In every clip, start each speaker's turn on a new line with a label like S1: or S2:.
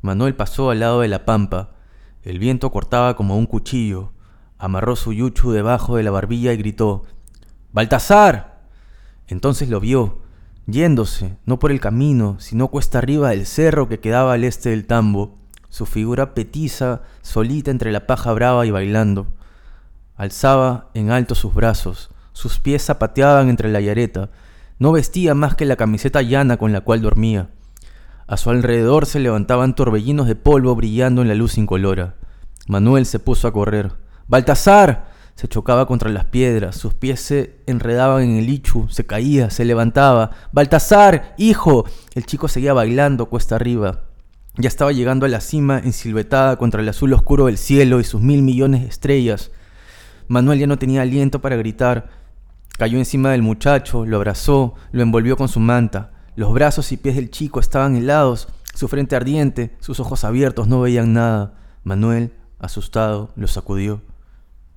S1: Manuel pasó al lado de la pampa. El viento cortaba como un cuchillo. Amarró su yuchu debajo de la barbilla y gritó ¡Baltasar! Entonces lo vio, yéndose, no por el camino, sino cuesta arriba del cerro que quedaba al este del tambo, su figura petiza, solita entre la paja brava y bailando. Alzaba en alto sus brazos, sus pies zapateaban entre la yareta, no vestía más que la camiseta llana con la cual dormía. A su alrededor se levantaban torbellinos de polvo brillando en la luz incolora. Manuel se puso a correr. ¡Baltasar! Se chocaba contra las piedras, sus pies se enredaban en el ichu, se caía, se levantaba. ¡Baltasar! ¡Hijo! El chico seguía bailando cuesta arriba. Ya estaba llegando a la cima, ensilvetada contra el azul oscuro del cielo y sus mil millones de estrellas. Manuel ya no tenía aliento para gritar. Cayó encima del muchacho, lo abrazó, lo envolvió con su manta. Los brazos y pies del chico estaban helados, su frente ardiente, sus ojos abiertos no veían nada. Manuel, asustado, lo sacudió.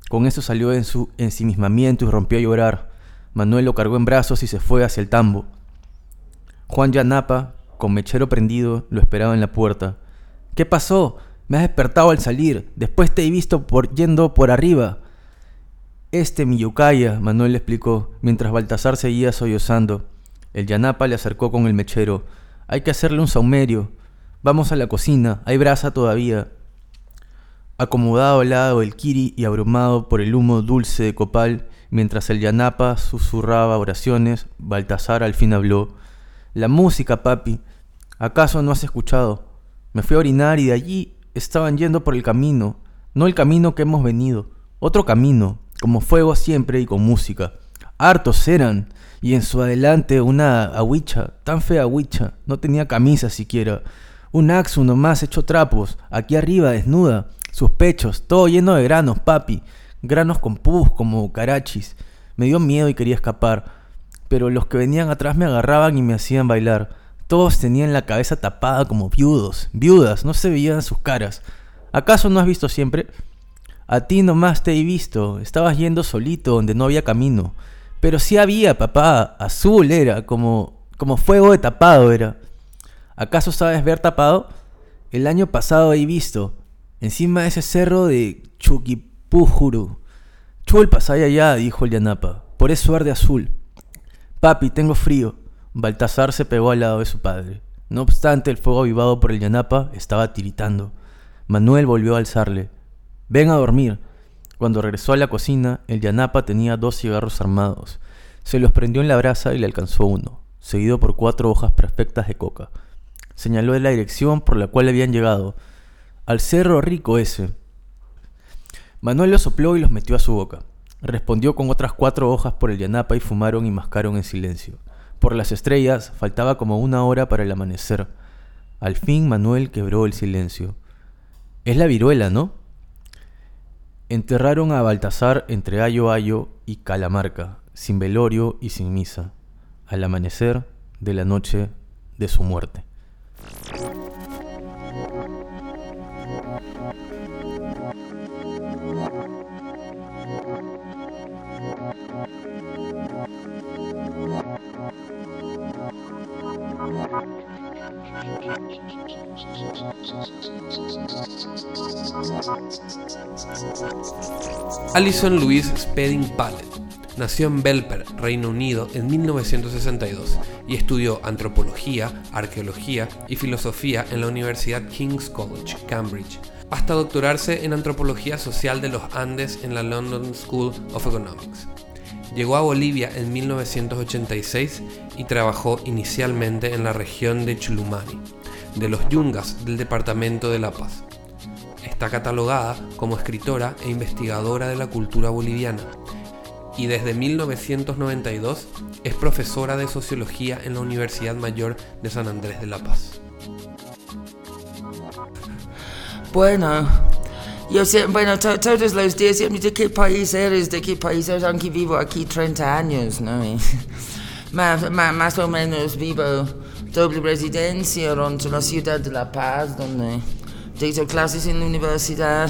S1: Con eso salió en su ensimismamiento y rompió a llorar. Manuel lo cargó en brazos y se fue hacia el tambo. Juan Yanapa, con mechero prendido, lo esperaba en la puerta. ¿Qué pasó? Me has despertado al salir. Después te he visto por yendo por arriba. Este mi Manuel le explicó, mientras Baltasar seguía sollozando. El yanapa le acercó con el mechero. Hay que hacerle un saumerio. Vamos a la cocina, hay brasa todavía. Acomodado al lado del kiri y abrumado por el humo dulce de copal, mientras el yanapa susurraba oraciones, Baltasar al fin habló. La música, papi. ¿Acaso no has escuchado? Me fui a orinar y de allí estaban yendo por el camino, no el camino que hemos venido, otro camino, como fuego siempre y con música. Hartos eran, y en su adelante una aguicha, tan fea aguicha, no tenía camisa siquiera. Un axo nomás hecho trapos, aquí arriba desnuda, sus pechos, todo lleno de granos, papi, granos con pus como carachis. Me dio miedo y quería escapar, pero los que venían atrás me agarraban y me hacían bailar. Todos tenían la cabeza tapada como viudos, viudas, no se veían sus caras. ¿Acaso no has visto siempre? A ti nomás te he visto, estabas yendo solito donde no había camino. Pero sí había, papá, azul era, como, como fuego de tapado era. ¿Acaso sabes ver tapado? El año pasado he visto, encima de ese cerro de Chuquipújuru. Chul pasaya allá, dijo el Yanapa, por eso arde azul. Papi, tengo frío. Baltasar se pegó al lado de su padre. No obstante, el fuego avivado por el Yanapa estaba tiritando. Manuel volvió a alzarle. Ven a dormir. Cuando regresó a la cocina, el yanapa tenía dos cigarros armados. Se los prendió en la brasa y le alcanzó uno, seguido por cuatro hojas perfectas de coca. Señaló la dirección por la cual habían llegado. Al cerro rico ese. Manuel los sopló y los metió a su boca. Respondió con otras cuatro hojas por el yanapa y fumaron y mascaron en silencio. Por las estrellas faltaba como una hora para el amanecer. Al fin Manuel quebró el silencio. Es la viruela, ¿no? Enterraron a Baltasar entre Ayo Ayo y Calamarca, sin velorio y sin misa, al amanecer de la noche de su muerte.
S2: Alison Louise Spedding Pallet nació en Belper, Reino Unido, en 1962 y estudió antropología, arqueología y filosofía en la Universidad King's College, Cambridge, hasta doctorarse en antropología social de los Andes en la London School of Economics. Llegó a Bolivia en 1986 y trabajó inicialmente en la región de Chulumani, de los Yungas del departamento de La Paz. Está catalogada como escritora e investigadora de la cultura boliviana y desde 1992 es profesora de sociología en la Universidad Mayor de San Andrés de La Paz.
S3: Bueno, yo sé, bueno, todos los días, ¿de qué país eres? ¿De qué país eres? Aunque vivo aquí 30 años, ¿no? más, más, o menos vivo doble residencia entre la ciudad de La Paz, donde doy clases en la universidad.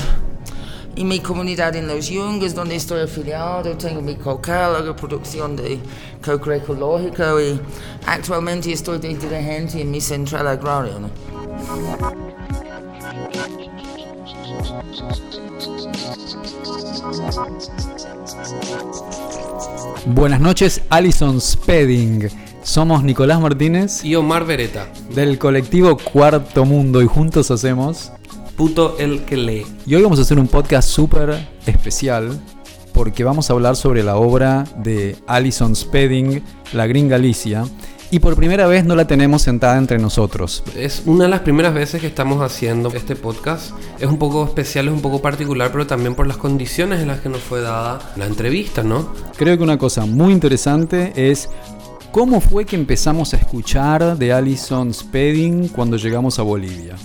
S3: Y mi comunidad en Los Yungas, donde estoy afiliado, tengo mi cocal, hago producción de coco ecológico y actualmente estoy de dirigente en mi central agraria. ¿no?
S4: Buenas noches, Alison Spedding. Somos Nicolás Martínez
S2: Y Omar Beretta,
S4: del colectivo Cuarto Mundo y juntos hacemos...
S2: puto el que lee.
S4: Y hoy vamos a hacer un podcast súper especial porque vamos a hablar sobre la obra de Alison Spedding, La Gringa Alicia. Y por primera vez no la tenemos sentada entre nosotros.
S2: Es una de las primeras veces que estamos haciendo este podcast. Es un poco especial, es un poco particular, pero también por las condiciones en las que nos fue dada la entrevista, ¿no?
S4: Creo que una cosa muy interesante es cómo fue que empezamos a escuchar de Alison Spedding cuando llegamos a Bolivia.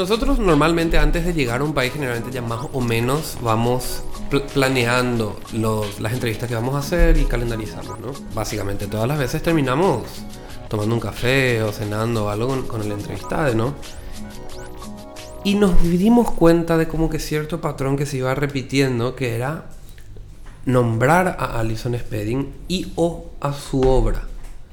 S2: Nosotros normalmente antes de llegar a un país, generalmente ya más o menos vamos pl- planeando los- las entrevistas que vamos a hacer y calendarizarlos, ¿no? Básicamente todas las veces terminamos tomando un café o cenando o algo con, con el entrevistado, ¿no? Y nos dimos cuenta de como que cierto patrón que se iba repitiendo, que era nombrar a Alison Spedding y o a su obra.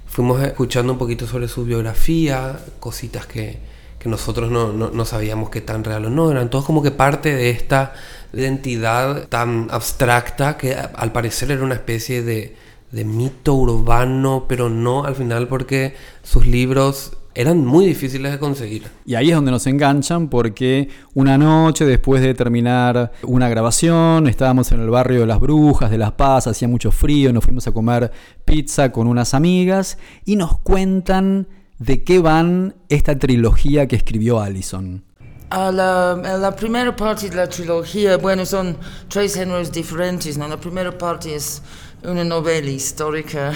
S2: Fuimos escuchando un poquito sobre su biografía, cositas que, que nosotros no, no- sabíamos qué tan real o no, eran todos como que parte de esta identidad tan abstracta que al parecer era una especie de, de mito urbano, pero no al final porque sus libros eran muy difíciles de conseguir.
S4: Y ahí es donde nos enganchan porque una noche después de terminar una grabación, estábamos en el barrio de las Brujas, de Las Paz, hacía mucho frío, nos fuimos a comer pizza con unas amigas y nos cuentan de qué van esta trilogía que escribió Allison.
S3: A la, a la primera parte de la trilogía, bueno, son tres géneros diferentes, ¿no? La primera parte es una novela histórica.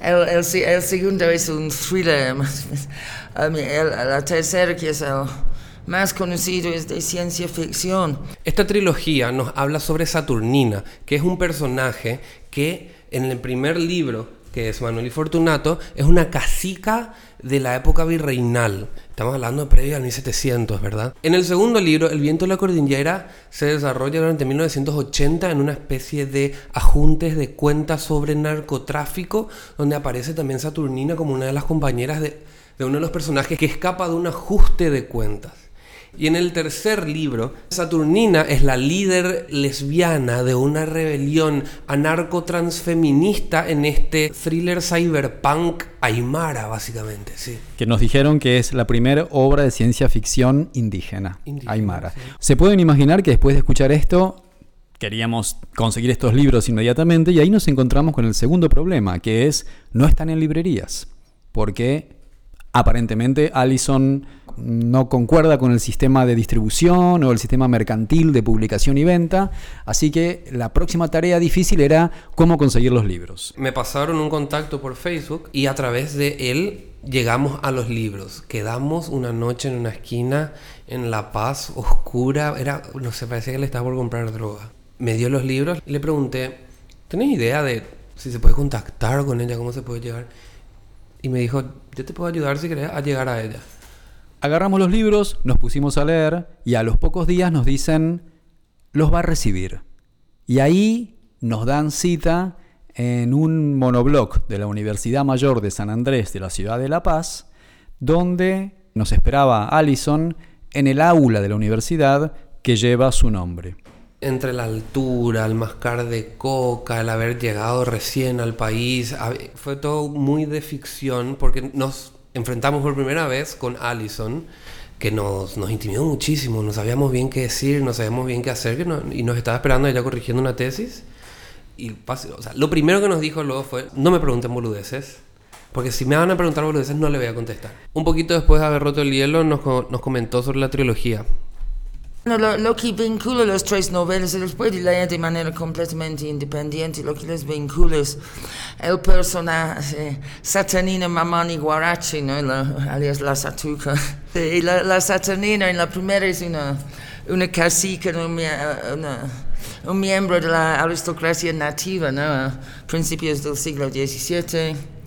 S3: El, el, el segundo es un thriller. El- la tercera, que es el más conocido, es de ciencia ficción.
S2: Esta trilogía nos habla sobre Saturnina, que es un personaje que en el primer libro, que es Manuel y Fortunato, es una cacica de la época virreinal. Estamos hablando de previo al 1700, ¿verdad? En el segundo libro, El viento de la cordillera se desarrolla durante 1980 en una especie de ajuntes de cuentas sobre narcotráfico, donde aparece también Saturnina como una de las compañeras de, de uno de los personajes que escapa de un ajuste de cuentas. Y en el tercer libro, Saturnina es la líder lesbiana de una rebelión anarco-transfeminista en este thriller cyberpunk aymara, básicamente, sí.
S4: Que nos dijeron que es la primera obra de ciencia ficción indígena,
S2: Indígena,
S4: Aymara.
S2: sí.
S4: Se pueden imaginar que después de escuchar esto, queríamos conseguir estos libros inmediatamente y ahí nos encontramos con el segundo problema, que es no están en librerías, porque aparentemente Allison no concuerda con el sistema de distribución o el sistema mercantil de publicación y venta, así que la próxima tarea difícil era cómo conseguir los libros.
S2: Me pasaron un contacto por Facebook y a través de él llegamos a los libros. Quedamos una noche en una esquina en La Paz, oscura, era, no sé, parecía que le estaba por comprar droga. Me dio los libros le pregunté, ¿tenés idea de si se puede contactar con ella, cómo se puede llegar? Y me dijo, yo te puedo ayudar si querés a llegar a ella.
S4: Agarramos los libros, nos pusimos a leer y a los pocos días nos dicen, los va a recibir. Y ahí nos dan cita en un monoblog de la Universidad Mayor de San Andrés de la ciudad de La Paz, donde nos esperaba Allison en el aula de la universidad que lleva su nombre.
S2: Entre la altura, el mascar de coca, el haber llegado recién al país, fue todo muy de ficción porque nos enfrentamos por primera vez con Allison, que nos, nos intimidó muchísimo, no sabíamos bien qué decir, no sabíamos bien qué hacer y nos estaba esperando ella corrigiendo una tesis. Y lo primero que nos dijo luego fue, no me pregunten boludeces. Porque si me van a preguntar boludeces no le voy a contestar. Un poquito después de haber roto el hielo nos, nos comentó sobre la trilogía.
S3: Lo, lo que vincula las tres novelas, se los puede leer de manera completamente independiente. Lo que les vincula es el personaje Saturnina Mamani Guarachi, ¿no? La- alias la Satuca. Y la, la Saturnina en la primera es una, una cacica, una- un miembro de la aristocracia nativa, ¿no? A principios del siglo XVII.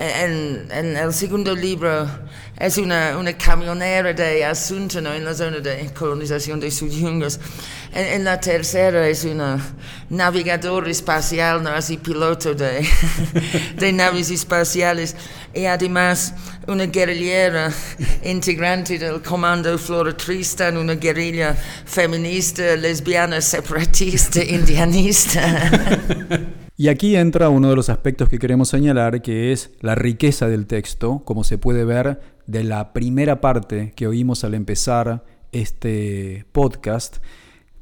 S3: En, en el segundo libro es una, una camionera de asunto ¿no? en la zona de colonización de Sudjungos. En, en, la tercera es una navegador espacial, ¿no? así piloto de, de naves espaciales. Y además una guerrillera integrante del Comando Flora Tristan, una guerrilla feminista, lesbiana, separatista, indianista.
S4: Y aquí entra uno de los aspectos que queremos señalar, que es la riqueza del texto, como se puede ver de la primera parte que oímos al empezar este podcast,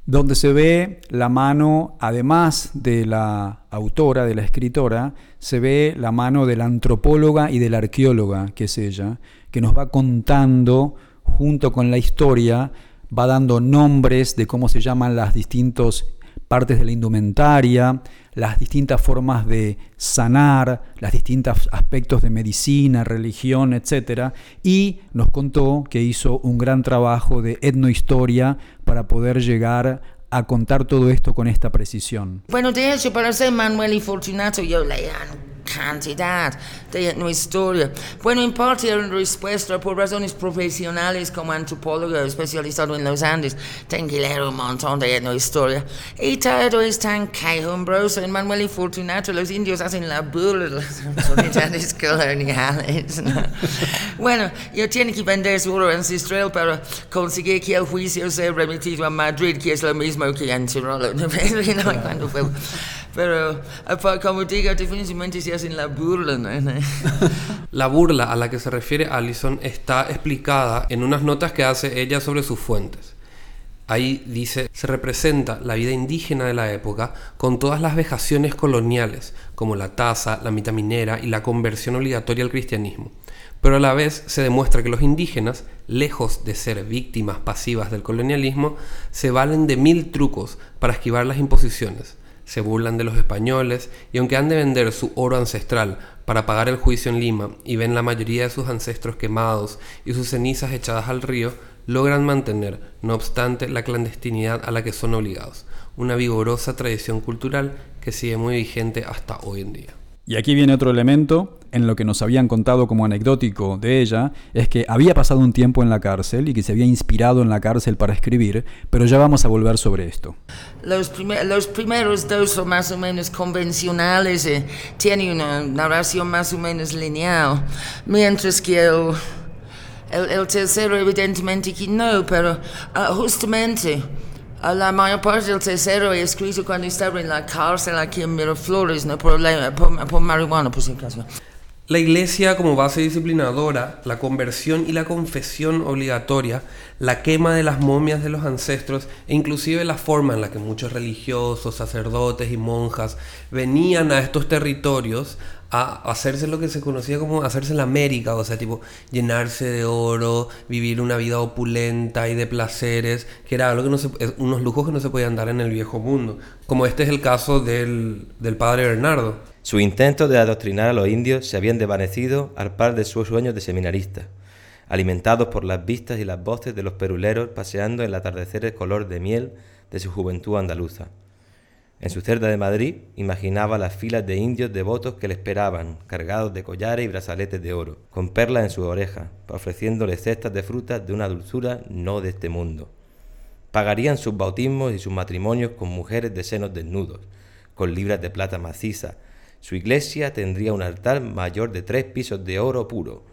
S4: donde se ve la mano, además de la autora, de la escritora, se ve la mano de la antropóloga y de la arqueóloga, que es ella, que nos va contando, junto con la historia, va dando nombres de cómo se llaman las distintas partes de la indumentaria, las distintas formas de sanar, los distintos aspectos de medicina, religión, etc. Y nos contó que hizo un gran trabajo de etnohistoria para poder llegar a contar todo esto con esta precisión.
S3: Bueno, de hecho, para ser Manuel y Fortunato yo leía cantidad de nuestra historia. Bueno, en parte era respuesta por razones profesionales como antropólogo especializado en los Andes. Tengo que leer un montón de historia. Y todo es tan quejumbroso. En Manuel y Fortunato los indios hacen la burla de las autoridades coloniales. Bueno, yo tengo que vender su oro ancestral para conseguir que el juicio sea remitido a Madrid, que es lo mismo que en Tirol. Cuando fue pero, como digo, definitivamente se hacen la burla.
S2: La burla a la que se refiere Allison está explicada en unas notas que hace ella sobre sus fuentes. Ahí dice, se representa la vida indígena de la época con todas las vejaciones coloniales, como la tasa, la mitad minera y la conversión obligatoria al cristianismo. Pero a la vez se demuestra que los indígenas, lejos de ser víctimas pasivas del colonialismo, se valen de mil trucos para esquivar las imposiciones se burlan de los españoles y aunque han de vender su oro ancestral para pagar el juicio en Lima y ven la mayoría de sus ancestros quemados y sus cenizas echadas al río, logran mantener, no obstante, la clandestinidad a la que son obligados, una vigorosa tradición cultural que sigue muy vigente hasta hoy en día.
S4: Y aquí viene otro elemento en lo que nos habían contado como anecdótico de ella, es que había pasado un tiempo en la cárcel y que se había inspirado en la cárcel para escribir, pero ya vamos a volver sobre esto.
S3: Los, primeros dos son más o menos convencionales, eh, tienen una narración más o menos lineal, mientras que el, el, tercero evidentemente que no, pero ah, justamente... La mayor parte del tercero he escrito cuando estaba en la cárcel aquí en Miraflores, ¿no? por, por, por marihuana, por si acaso.
S2: La iglesia como base disciplinadora, la conversión y la confesión obligatoria, la quema de las momias de los ancestros e inclusive la forma en la que muchos religiosos, sacerdotes y monjas venían a estos territorios a hacerse lo que se conocía como hacerse la América, o sea, tipo llenarse de oro, vivir una vida opulenta y de placeres, que era algo que no se, unos lujos que no se podían dar en el viejo mundo, como este es el caso del, del padre Bernardo.
S5: Su intento de adoctrinar a los indios se habían desvanecido al par de sus sueños de seminarista, alimentados por las vistas y las voces de los peruleros paseando en el atardecer color de miel de su juventud andaluza. En su cerda de Madrid imaginaba las filas de indios devotos que le esperaban, cargados de collares y brazaletes de oro, con perlas en sus orejas, ofreciéndole cestas de frutas de una dulzura no de este mundo. Pagarían sus bautismos y sus matrimonios con mujeres de senos desnudos, con libras de plata maciza. Su iglesia tendría un altar mayor de tres pisos de oro puro.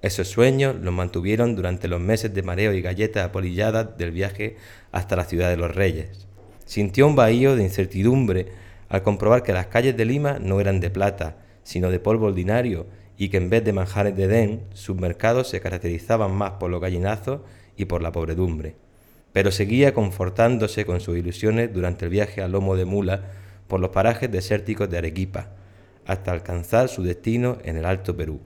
S5: Esos sueños los mantuvieron durante los meses de mareo y galletas apolilladas del viaje hasta la ciudad de los reyes. Sintió un vacío de incertidumbre al comprobar que las calles de Lima no eran de plata, sino de polvo ordinario, y que en vez de manjares de Edén, sus mercados se caracterizaban más por los gallinazos y por la pobredumbre. Pero seguía confortándose con sus ilusiones durante el viaje a lomo de mula por los parajes desérticos de Arequipa, hasta alcanzar su destino en el Alto Perú.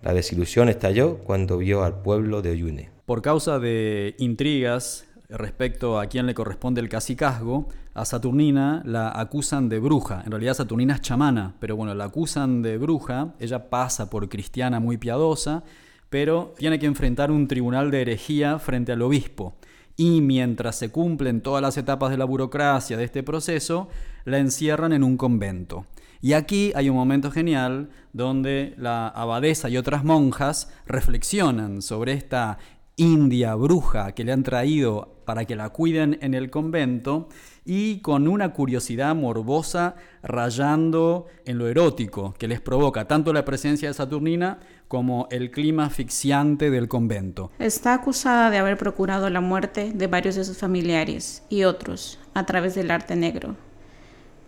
S5: La desilusión estalló cuando vio al pueblo de Oyune.
S4: Por causa de intrigas respecto a quién le corresponde el cacicazgo, a Saturnina la acusan de bruja. En realidad Saturnina es chamana, pero bueno, la acusan de bruja. Ella pasa por cristiana muy piadosa, pero tiene que enfrentar un tribunal de herejía frente al obispo. Y mientras se cumplen todas las etapas de la burocracia de este proceso, la encierran en un convento. Y aquí hay un momento genial donde la abadesa y otras monjas reflexionan sobre esta india bruja que le han traído para que la cuiden en el convento y con una curiosidad morbosa rayando en lo erótico que les provoca tanto la presencia de Saturnina como el clima asfixiante del convento.
S6: Está acusada de haber procurado la muerte de varios de sus familiares y otros a través del arte negro.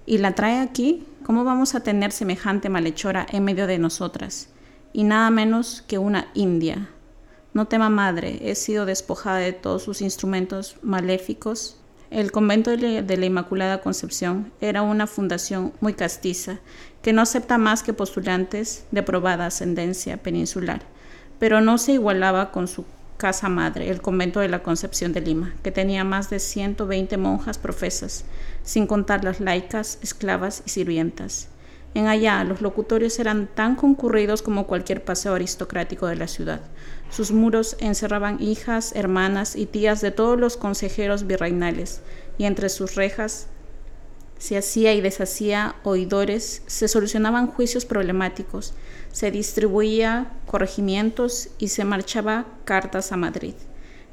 S6: ¿Y la trae aquí? ¿Cómo vamos a tener semejante malhechora en medio de nosotras? Y nada menos que una india no tema madre, he sido despojada de todos sus instrumentos maléficos. El convento de la Inmaculada Concepción era una fundación muy castiza, que no acepta más que postulantes de probada ascendencia peninsular, pero no se igualaba con su casa madre, el convento de la Concepción de Lima, que tenía más de 120 monjas profesas, sin contar las laicas, esclavas y sirvientas. En allá los locutorios eran tan concurridos como cualquier paseo aristocrático de la ciudad. Sus muros encerraban hijas, hermanas y tías de todos los consejeros virreinales, y entre sus rejas se hacía y deshacía oidores, se solucionaban juicios problemáticos, se distribuía corregimientos y se marchaba cartas a Madrid.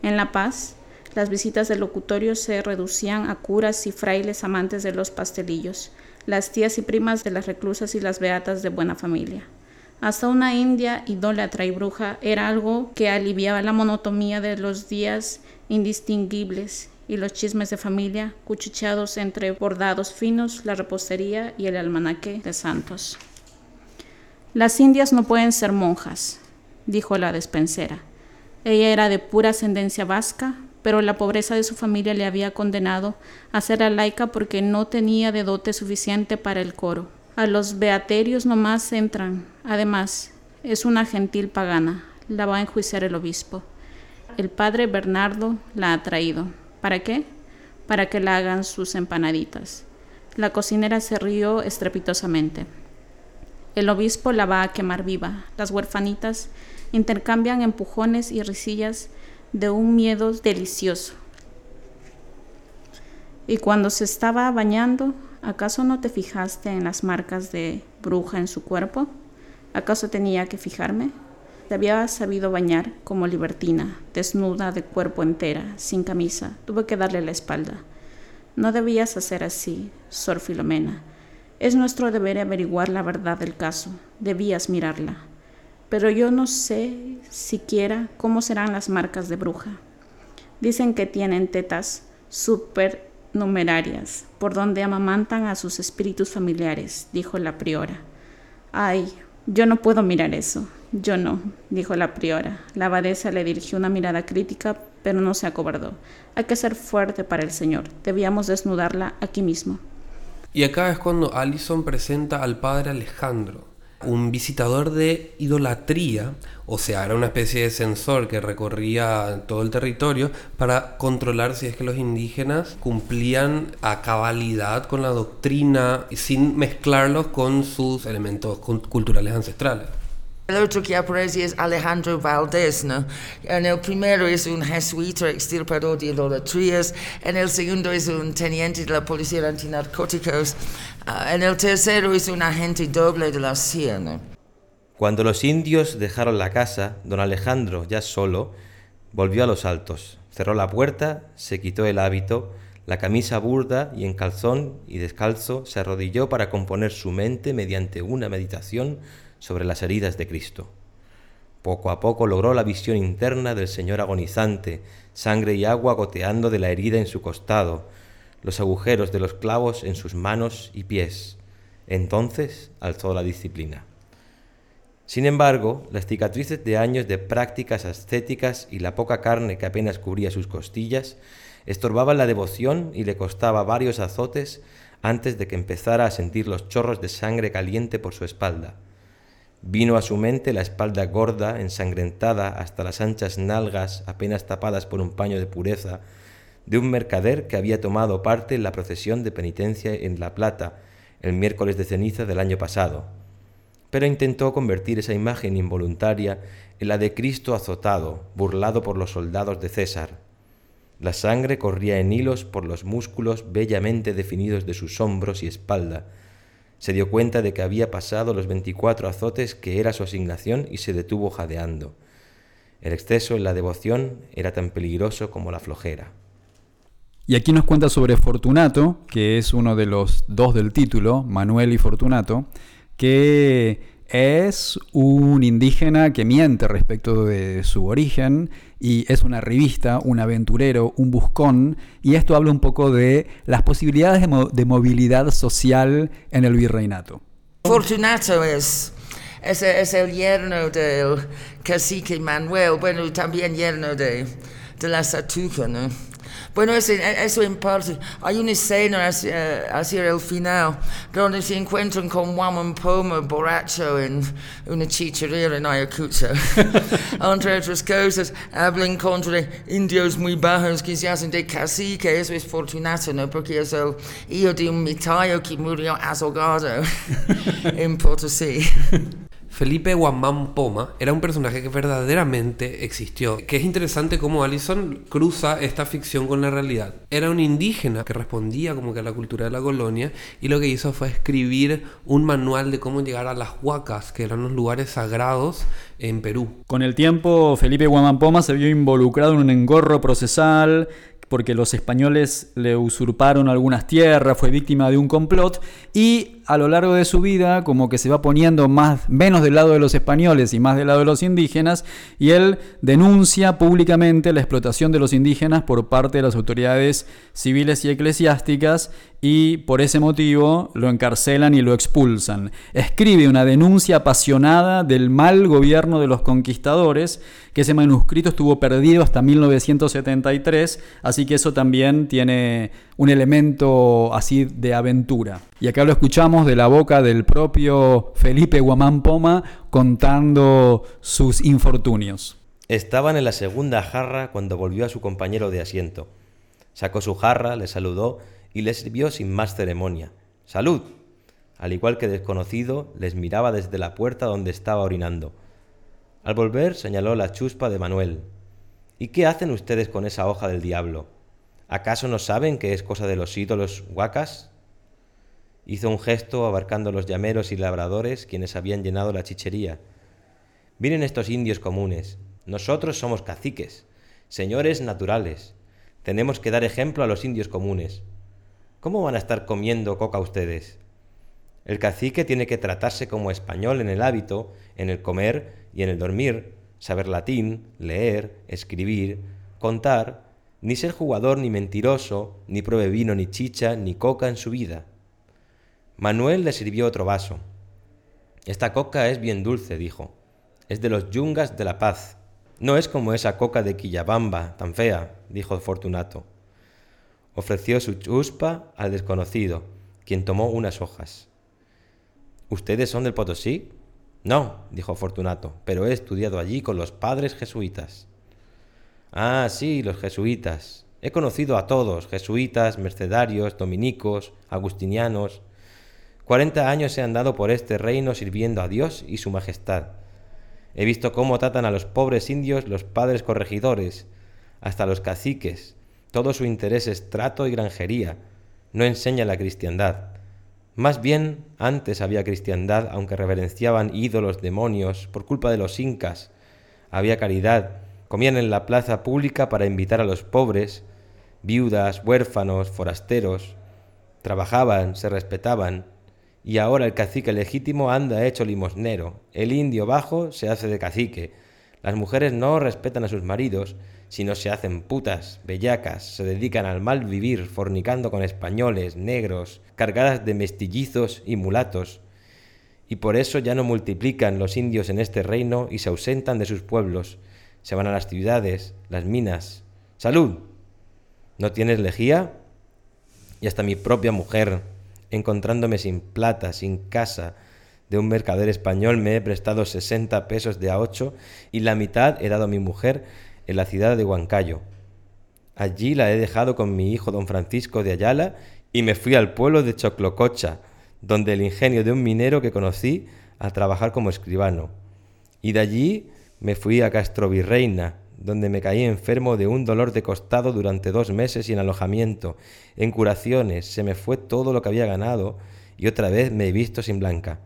S6: En La Paz, las visitas del locutorio se reducían a curas y frailes amantes de los pastelillos las tías y primas de las reclusas y las beatas de buena familia. Hasta una india idólatra y bruja era algo que aliviaba la monotomía de los días indistinguibles y los chismes de familia, cuchicheados entre bordados finos, la repostería y el almanaque de santos. Las indias no pueden ser monjas, dijo la despensera. Ella era de pura ascendencia vasca, pero la pobreza de su familia le había condenado a ser la laica porque no tenía de dote suficiente para el coro. A los beaterios nomás entran. Además, es una gentil pagana. La va a enjuiciar el obispo. El padre Bernardo la ha traído. ¿Para qué? Para que la hagan sus empanaditas. La cocinera se rió estrepitosamente. El obispo la va a quemar viva. Las huerfanitas intercambian empujones y risillas de un miedo delicioso. Y cuando se estaba bañando, ¿acaso no te fijaste en las marcas de bruja en su cuerpo? ¿Acaso tenía que fijarme? Te había sabido bañar como libertina, desnuda de cuerpo entera, sin camisa. Tuve que darle la espalda. No debías hacer así, Sor Filomena. Es nuestro deber averiguar la verdad del caso. Debías mirarla pero yo no sé siquiera cómo serán las marcas de bruja. Dicen que tienen tetas supernumerarias, por donde amamantan a sus espíritus familiares, dijo la priora. Ay, yo no puedo mirar eso. Yo no, dijo la priora. La abadesa le dirigió una mirada crítica, pero no se acobardó. Hay que ser fuerte para el Señor. Debíamos desnudarla aquí mismo.
S2: Y acá es cuando Allison presenta al padre Alejandro, un visitador de idolatría, o sea, era una especie de sensor que recorría todo el territorio para controlar si es que los indígenas cumplían a cabalidad con la doctrina sin mezclarlos con sus elementos culturales ancestrales.
S3: El otro que aparece es Alejandro Valdés, ¿no? En el primero es un jesuita extirpador de idolatrías, en el segundo es un teniente de la policía antinarcóticos, uh, en el tercero es un agente doble de la CIA.
S5: Cuando los indios dejaron la casa, don Alejandro, ya solo, volvió a los altos, cerró la puerta, se quitó el hábito, la camisa burda y en calzón y descalzo se arrodilló para componer su mente mediante una meditación sobre las heridas de Cristo. Poco a poco logró la visión interna del Señor agonizante, sangre y agua goteando de la herida en su costado, los agujeros de los clavos en sus manos y pies. Entonces alzó la disciplina. Sin embargo, las cicatrices de años de prácticas ascéticas y la poca carne que apenas cubría sus costillas estorbaban la devoción y le costaba varios azotes antes de que empezara a sentir los chorros de sangre caliente por su espalda. Vino a su mente la espalda gorda, ensangrentada hasta las anchas nalgas apenas tapadas por un paño de pureza, de un mercader que había tomado parte en la procesión de penitencia en La Plata el miércoles de ceniza del año pasado, pero intentó convertir esa imagen involuntaria en la de Cristo azotado, burlado por los soldados de César. La sangre corría en hilos por los músculos bellamente definidos de sus hombros y espalda, Se dio cuenta de que había pasado los 24 azotes que era su asignación y se detuvo jadeando. El exceso en la devoción era tan peligroso como la flojera.
S4: Y aquí nos cuenta sobre Fortunato, que es uno de los dos del título, Manuel y Fortunato, que es un indígena que miente respecto de su origen y es una revista, un aventurero, un buscón, y esto habla un poco de las posibilidades de, mo- de movilidad social en el virreinato.
S3: Fortunato es, es, es el yerno del cacique Manuel, bueno, también yerno de, de la Satuca, ¿no? Bueno, eso, eso en parte. Hay una escena hacia, hacia el final donde se encuentran con Juan Poma borracho en una chichería en Ayacucho. Entre otras cosas, hablan contra indios muy bajos que se hacen de cacique. Eso es Fortunato, ¿no? Porque es el hijo de un mitayo que murió azogado en Potosí.
S2: Felipe Guamán Poma era un personaje que verdaderamente existió, que es interesante cómo Allison cruza esta ficción con la realidad. Era un indígena que respondía como que a la cultura de la colonia y lo que hizo fue escribir un manual de cómo llegar a las huacas, que eran los lugares sagrados en Perú.
S4: Con el tiempo, Felipe Guamampoma se vio involucrado en un engorro procesal porque los españoles le usurparon algunas tierras, fue víctima de un complot y a lo largo de su vida como que se va poniendo más menos del lado de los españoles y más del lado de los indígenas y él denuncia públicamente la explotación de los indígenas por parte de las autoridades civiles y eclesiásticas y por ese motivo lo encarcelan y lo expulsan. Escribe una denuncia apasionada del mal gobierno de los conquistadores, que ese manuscrito estuvo perdido hasta 1973, así que eso también tiene un elemento así de aventura. Y acá lo escuchamos de la boca del propio Felipe Guamán Poma contando sus infortunios.
S5: Estaban en la segunda jarra cuando volvió a su compañero de asiento. Sacó su jarra, le saludó y le sirvió sin más ceremonia. ¡Salud! Al igual que desconocido, les miraba desde la puerta donde estaba orinando. Al volver señaló la chuspa de Manuel. ¿Y qué hacen ustedes con esa hoja del diablo? ¿Acaso no saben que es cosa de los ídolos huacas? Hizo un gesto abarcando los llameros y labradores quienes habían llenado la chichería. Miren estos indios comunes. Nosotros somos caciques, señores naturales. Tenemos que dar ejemplo a los indios comunes. ¿Cómo van a estar comiendo coca ustedes? El cacique tiene que tratarse como español en el hábito, en el comer y en el dormir, saber latín, leer, escribir, contar, ni ser jugador ni mentiroso, ni pruebe vino ni chicha ni coca en su vida. Manuel le sirvió otro vaso. Esta coca es bien dulce, dijo. Es de los yungas de la paz. No es como esa coca de Quillabamba, tan fea, dijo Fortunato. Ofreció su chuspa al desconocido, quien tomó unas hojas. ¿Ustedes son del Potosí? No, dijo Fortunato, pero he estudiado allí con los padres jesuitas. Ah, sí, los jesuitas. He conocido a todos, jesuitas, mercedarios, dominicos, agustinianos. Cuarenta años he andado por este reino sirviendo a Dios y su majestad. He visto cómo tratan a los pobres indios los padres corregidores, hasta los caciques. Todo su interés es trato y granjería. No enseña la cristiandad. Más bien, antes había cristiandad, aunque reverenciaban ídolos, demonios, por culpa de los incas. Había caridad, comían en la plaza pública para invitar a los pobres, viudas, huérfanos, forasteros. Trabajaban, se respetaban, y ahora el cacique legítimo anda hecho limosnero, el indio bajo se hace de cacique, las mujeres no respetan a sus maridos, sino se hacen putas, bellacas, se dedican al mal vivir, fornicando con españoles, negros, cargadas de mestillizos y mulatos, y por eso ya no multiplican los indios en este reino y se ausentan de sus pueblos, se van a las ciudades, las minas. ¡Salud! ¿No tienes lejía? Y hasta mi propia mujer, encontrándome sin plata, sin casa, de un mercader español me he prestado 60 pesos de a ocho y la mitad he dado a mi mujer en la ciudad de Huancayo. Allí la he dejado con mi hijo don Francisco de Ayala y me fui al pueblo de Choclococha, donde el ingenio de un minero que conocí a trabajar como escribano. Y de allí me fui a Castrovirreina, donde me caí enfermo de un dolor de costado durante dos meses sin alojamiento. En curaciones se me fue todo lo que había ganado y otra vez me he visto sin blanca.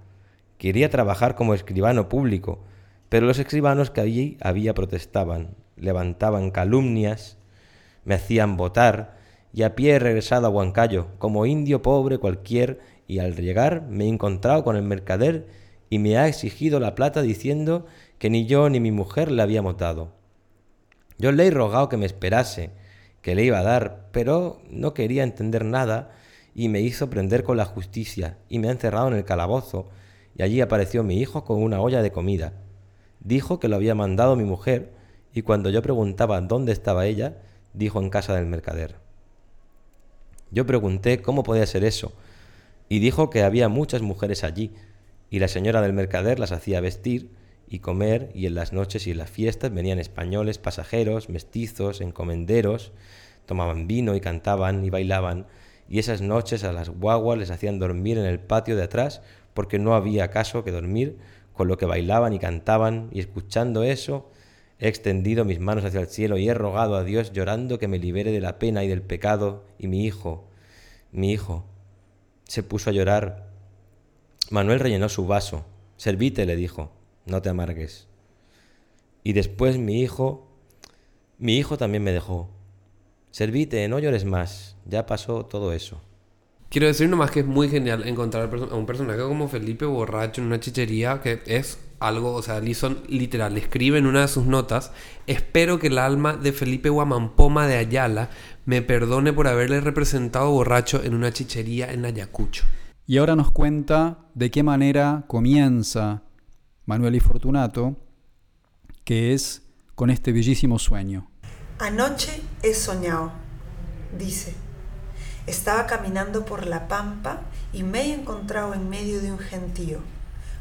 S5: Quería trabajar como escribano público, pero los escribanos que allí había protestaban, levantaban calumnias, me hacían votar, y a pie he regresado a Huancayo, como indio pobre cualquier, y al llegar me he encontrado con el mercader y me ha exigido la plata diciendo que ni yo ni mi mujer le habíamos dado. Yo le he rogado que me esperase, que le iba a dar, pero no quería entender nada y me hizo prender con la justicia y me ha encerrado en el calabozo y allí apareció mi hijo con una olla de comida. Dijo que lo había mandado mi mujer y cuando yo preguntaba dónde estaba ella, dijo en casa del mercader. Yo pregunté cómo podía ser eso y dijo que había muchas mujeres allí y la señora del mercader las hacía vestir y comer, y en las noches y en las fiestas venían españoles, pasajeros, mestizos, encomenderos, tomaban vino y cantaban y bailaban, y esas noches a las guaguas les hacían dormir en el patio de atrás porque no había caso que dormir con lo que bailaban y cantaban, y escuchando eso, he extendido mis manos hacia el cielo y he rogado a Dios llorando que me libere de la pena y del pecado, y mi hijo, mi hijo, se puso a llorar. Manuel rellenó su vaso. Servite, le dijo no te amargues. Y después mi hijo, mi hijo también me dejó. Servite, no llores más, ya pasó todo eso.
S2: Quiero decir nomás que es muy genial encontrar a un personaje como Felipe borracho en una chichería que es algo, o sea, Lison literal escribe en una de sus notas, espero que el alma de Felipe Guamampoma de Ayala me perdone por haberle representado borracho en una chichería en Ayacucho.
S4: Y ahora nos cuenta de qué manera comienza Manuel y Fortunato, que es con este bellísimo sueño.
S7: Anoche he soñado, dice. Estaba caminando por la pampa y me he encontrado en medio de un gentío.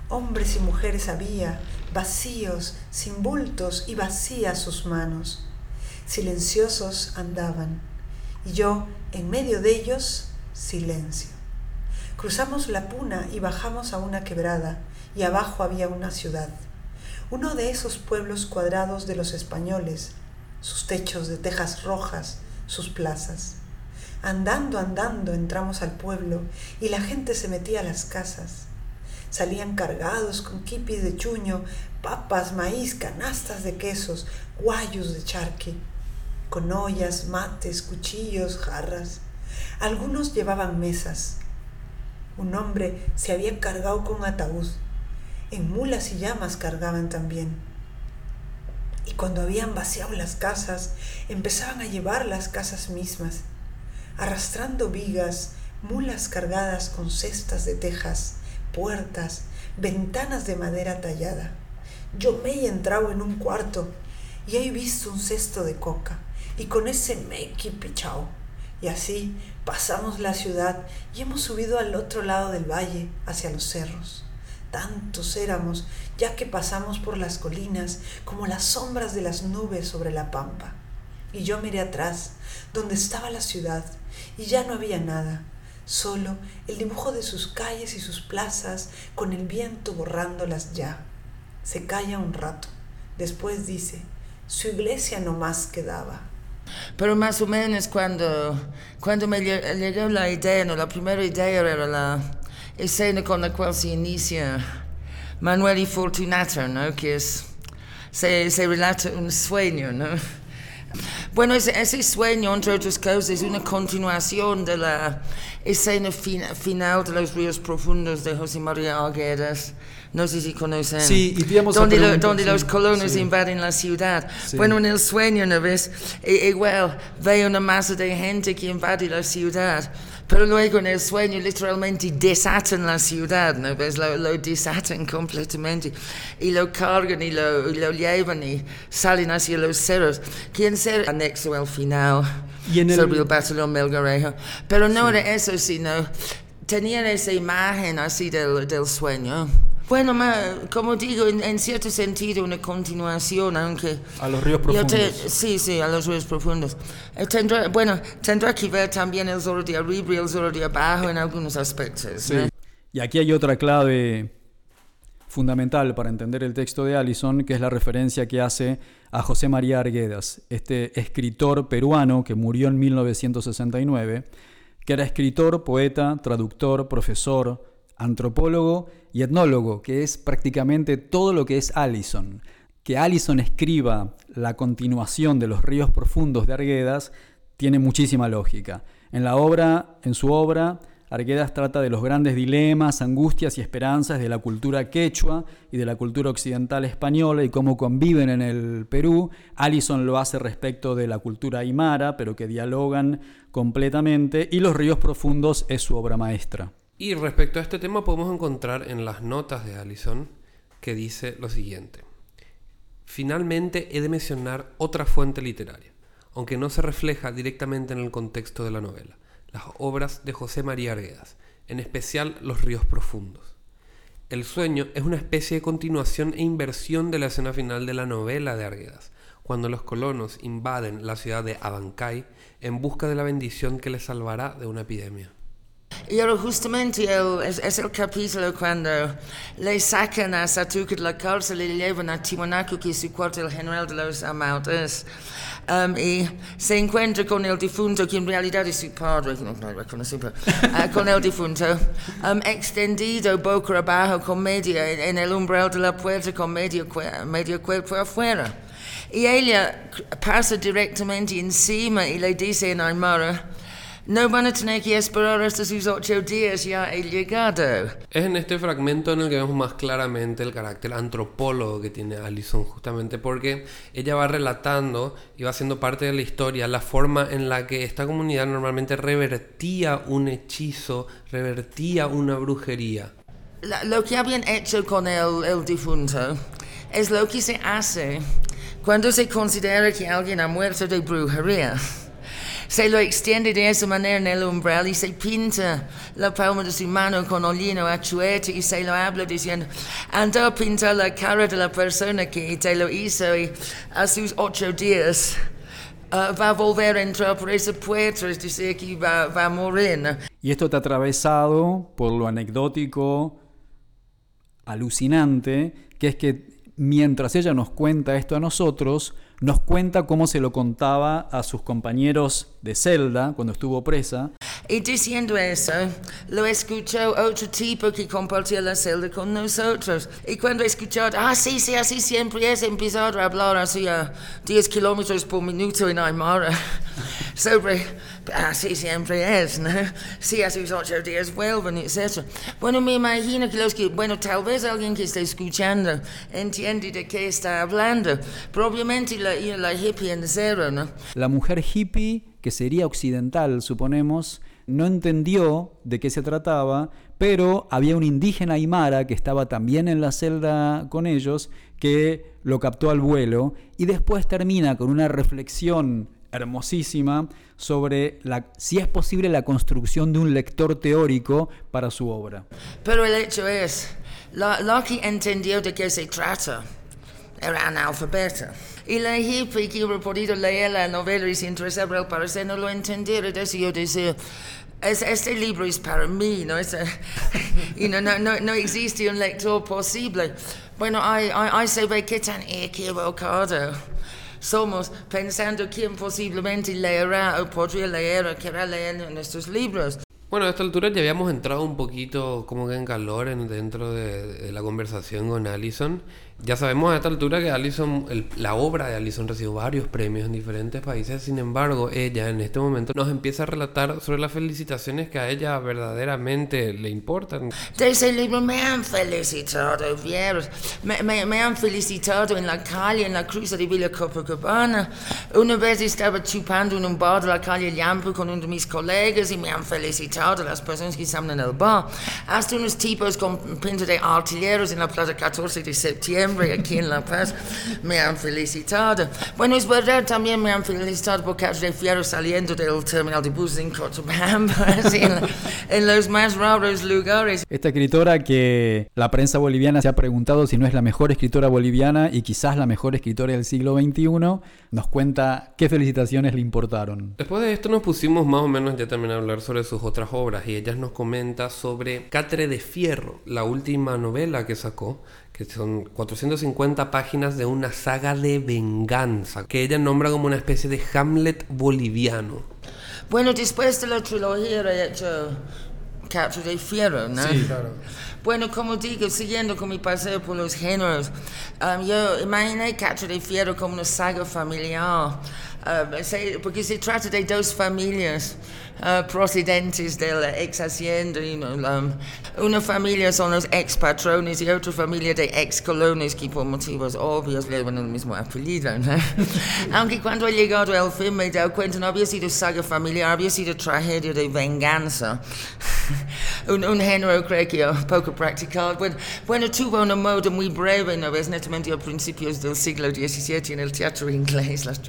S7: Hombres y mujeres había, vacíos, sin bultos y vacías sus manos. Silenciosos andaban, y yo, en medio de ellos, silencio. Cruzamos la puna y bajamos a una quebrada, y abajo había una ciudad, uno de esos pueblos cuadrados de los españoles, sus techos de tejas rojas, sus plazas. Andando, andando entramos al pueblo y la gente se metía a las casas. Salían cargados con quipis de chuño, papas, maíz, canastas de quesos, guayos de charque, con ollas, mates, cuchillos, jarras. Algunos llevaban mesas. Un hombre se había cargado con ataúd en mulas y llamas cargaban también. Y cuando habían vaciado las casas, empezaban a llevar las casas mismas, arrastrando vigas, mulas cargadas con cestas de tejas, puertas, ventanas de madera tallada. Yo me he entrado en un cuarto y he visto un cesto de coca, y con ese me he pichao. Y así pasamos la ciudad y hemos subido al otro lado del valle, hacia los cerros tantos éramos, ya que pasamos por las colinas como las sombras de las nubes sobre la pampa. Y yo miré atrás, donde estaba la ciudad, y ya no había nada, solo el dibujo de sus calles y sus plazas, con el viento borrándolas ya. Se calla un rato, después dice, su iglesia no más quedaba.
S3: Pero más o menos cuando, cuando me llegó la idea, no, la primera idea era la, escena con la cual se inicia Manuel y Fortunato, ¿no? que es, se, se relata un sueño. ¿no? Bueno, ese, ese, sueño, entre otras cosas, es una continuación de la escena final de los ríos profundos de José María Arguedas. No sé si conocen.
S4: Sí, y
S3: donde, donde los colonos invaden la ciudad. Bueno, en el sueño, ¿no ves? igual, ve una masa de gente que invade la ciudad. Pero luego en el sueño literalmente desatan la ciudad, ¿no ves? Lo, lo desatan completamente y lo cargan y lo, y lo, llevan y salen hacia los cerros. ¿Quién será anexo al final ¿Y en sobre el, el batallón Melgarejo? Pero no sí. era eso, sino tenían esa imagen así del, del sueño. Bueno, como digo, en, cierto sentido una continuación, aunque...
S4: A los ríos profundos.
S3: sí, sí, a los ríos profundos. Eh, tendrá, bueno, tendrá que ver también el zorro de arriba y el zorro de abajo en algunos aspectos. Sí.
S4: Y aquí hay otra clave fundamental para entender el texto de Allison, que es la referencia que hace a José María Arguedas, este escritor peruano que murió en 1969 que era escritor, poeta, traductor, profesor, antropólogo y etnólogo, que es prácticamente todo lo que es Allison. Que Allison escriba la continuación de los ríos profundos de Arguedas tiene muchísima lógica. En la obra, en su obra, Arguedas trata de los grandes dilemas, angustias y esperanzas de la cultura quechua y de la cultura occidental española y cómo conviven en el Perú. Allison lo hace respecto de la cultura aymara, pero que dialogan completamente. Y Los ríos profundos es su obra maestra.
S2: Y respecto a este tema podemos encontrar en las notas de Allison que dice lo siguiente. Finalmente he de mencionar otra fuente literaria, aunque no se refleja directamente en el contexto de la novela las obras de José María Arguedas, en especial Los ríos profundos. El sueño es una especie de continuación e inversión de la escena final de la novela de Arguedas, cuando los colonos invaden la ciudad de Abancay en busca de la bendición que les salvará de una epidemia.
S3: Y ahora justamente el, es, es, el capítulo cuando le sacan a Satuque de la cárcel y le llevan a Tiwanaku, que es su cuartel general de los Amautas, um, y se encuentra con el difunto, que en realidad es su padre, no, no pero, uh, con el difunto, um, extendido boca abajo con media en el umbral de la puerta con medio, medio cuerpo afuera. Y ella pasa directamente encima y le dice en Aymara, no van a tener que esperar hasta sus ocho días, ya he llegado.
S2: Es en este fragmento en el que vemos más claramente el carácter antropólogo que tiene Alison, justamente porque ella va relatando y va haciendo parte de la historia la forma en la que esta comunidad normalmente revertía un hechizo, revertía una brujería.
S3: La, lo que habían hecho con el, el difunto es lo que se hace cuando se considera que alguien ha muerto de brujería se lo extiende de esa manera en el umbral y se pinta la palma de su mano con olino achuete y se lo habla diciendo, anda a pintar la cara de la persona que te lo hizo y a sus ocho días uh, va a volver a entrar por esa puerta, es decir, que va, va a morir.
S4: Y esto está atravesado por lo anecdótico, alucinante, que es que mientras ella nos cuenta esto a nosotros, nos cuenta cómo se lo contaba a sus compañeros de celda cuando estuvo presa.
S3: Y diciendo eso, lo escuchó otro tipo que compartía la celda con nosotros. Y cuando escuchó, ah, sí, sí, así siempre es, empezó a hablar así a 10 kilómetros por minuto en Aymara sobre, así siempre es, ¿no? Sí, sus ocho días vuelven, etc. Bueno, me imagino que los que, bueno, tal vez alguien que está escuchando entiende de qué está hablando. Probablemente la, la hippie en cero, ¿no?
S4: La mujer hippie que sería occidental, suponemos, no entendió de qué se trataba, pero había un indígena aymara que estaba también en la celda con ellos, que lo captó al vuelo y después termina con una reflexión hermosísima sobre la, si es posible la construcción de un lector teórico para su obra.
S3: Pero el hecho es, lo, lo que entendió de qué se trata era analfabeta. Y la hippie que hubiera podido leer la novela y se interesaba al parecer no lo entendiera. Decía, es, este libro es para mí, ¿no? Es, no, no, no, existe un lector posible. Bueno, hay, hay, hay se ve que tan equivocado somos pensando quién posiblemente leerá o podría leer o querrá leer nuestros libros.
S2: Bueno, a esta altura ya habíamos entrado un poquito como que en calor en, dentro de, de, la conversación con Allison. Ya sabemos a esta altura que Allison, el, la obra de Allison recibió varios premios en diferentes países. Sin embargo, ella en este momento nos empieza a relatar sobre las felicitaciones que a ella verdaderamente le importan.
S3: De ese libro me han felicitado, vieros. Me, me, me, han felicitado en la calle, en la cruz de Villa Copacabana. Una vez estaba chupando en un bar de la calle Llampo con uno de mis colegas y me han felicitado las personas que estaban en el bar. Hasta unos tipos con pinta de artilleros en la plaza 14 de septiembre aquí en La Paz me han felicitado. Bueno, es verdad, también me han felicitado porque refiero saliendo del terminal de buses en Cochabamba, en, en, los más raros lugares.
S4: Esta escritora que la prensa boliviana se ha preguntado si no es la mejor escritora boliviana y quizás la mejor escritora del siglo XXI, nos cuenta qué felicitaciones le importaron.
S2: Después de esto nos pusimos más o menos ya también a hablar sobre sus otras obras y ella nos comenta sobre Catre de Fierro, la última novela que sacó, que son 450 páginas de una saga de venganza, que ella nombra como una especie de Hamlet boliviano.
S3: Bueno, después de la trilogía he hecho Capture de Fiero, ¿no?
S2: Sí, claro.
S3: Bueno, como digo, siguiendo con mi paseo por los géneros, um, yo imaginé Capture de Fiero como una saga familiar, porque se trata de dos familias uh, procedentes de la ex hacienda. you know, um, una familia son los ex patrones y otra familia de ex colones que por motivos obvios llevan el mismo apellido. ¿no? Aunque cuando he llegado al fin me he dado cuenta no había sido saga familiar, había sido tragedia de venganza. un, un género creo que poco practicado. Bueno, bueno, tuvo una moda muy breve, ¿no ves? Netamente a principios del siglo XVII en el teatro inglés. Las